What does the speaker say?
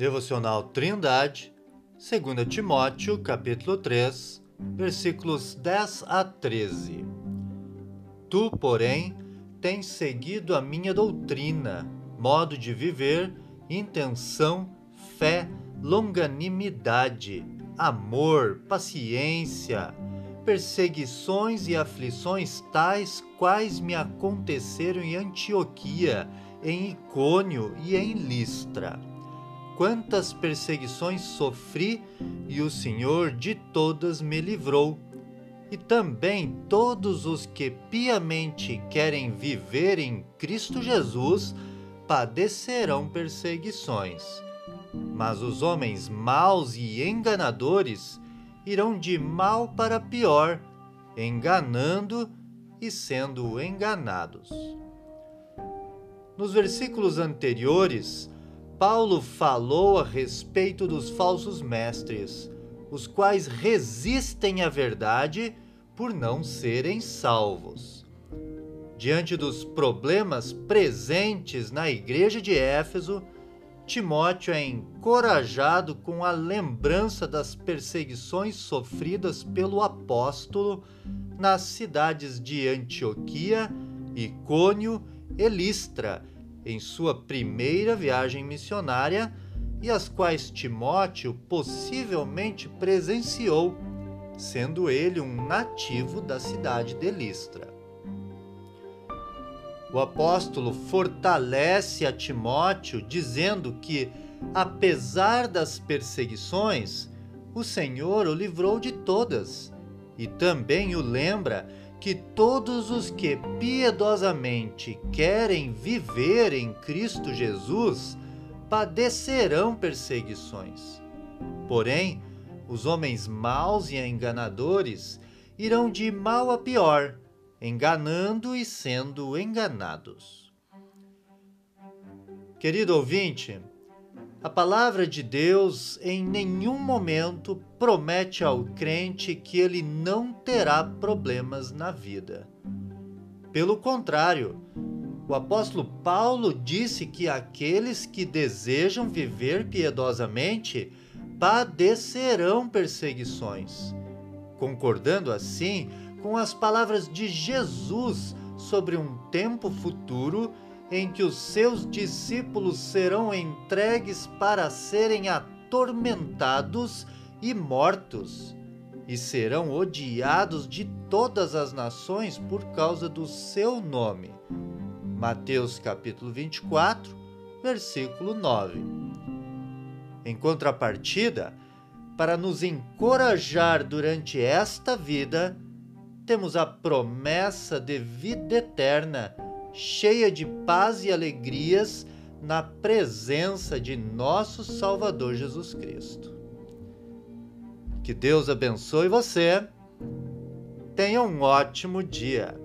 Devocional Trindade, 2 Timóteo, capítulo 3, versículos 10 a 13. Tu, porém, tens seguido a minha doutrina, modo de viver, intenção, fé, longanimidade, amor, paciência, perseguições e aflições tais quais me aconteceram em Antioquia, em Icônio e em Listra quantas perseguições sofri e o Senhor de todas me livrou. E também todos os que piamente querem viver em Cristo Jesus padecerão perseguições. Mas os homens maus e enganadores irão de mal para pior, enganando e sendo enganados. Nos versículos anteriores, Paulo falou a respeito dos falsos mestres, os quais resistem à verdade por não serem salvos. Diante dos problemas presentes na igreja de Éfeso, Timóteo é encorajado com a lembrança das perseguições sofridas pelo apóstolo nas cidades de Antioquia, Icônio e Listra em sua primeira viagem missionária e as quais Timóteo possivelmente presenciou, sendo ele um nativo da cidade de Listra. O apóstolo fortalece a Timóteo dizendo que, apesar das perseguições, o Senhor o livrou de todas, e também o lembra que todos os que piedosamente querem viver em Cristo Jesus padecerão perseguições. Porém, os homens maus e enganadores irão de mal a pior, enganando e sendo enganados. Querido ouvinte, a palavra de Deus em nenhum momento promete ao crente que ele não terá problemas na vida. Pelo contrário, o apóstolo Paulo disse que aqueles que desejam viver piedosamente padecerão perseguições, concordando assim com as palavras de Jesus sobre um tempo futuro em que os seus discípulos serão entregues para serem atormentados e mortos, e serão odiados de todas as nações por causa do seu nome. Mateus capítulo 24, versículo 9. Em contrapartida, para nos encorajar durante esta vida, temos a promessa de vida eterna cheia de paz e alegrias na presença de nosso Salvador Jesus Cristo. Que Deus abençoe você. Tenha um ótimo dia.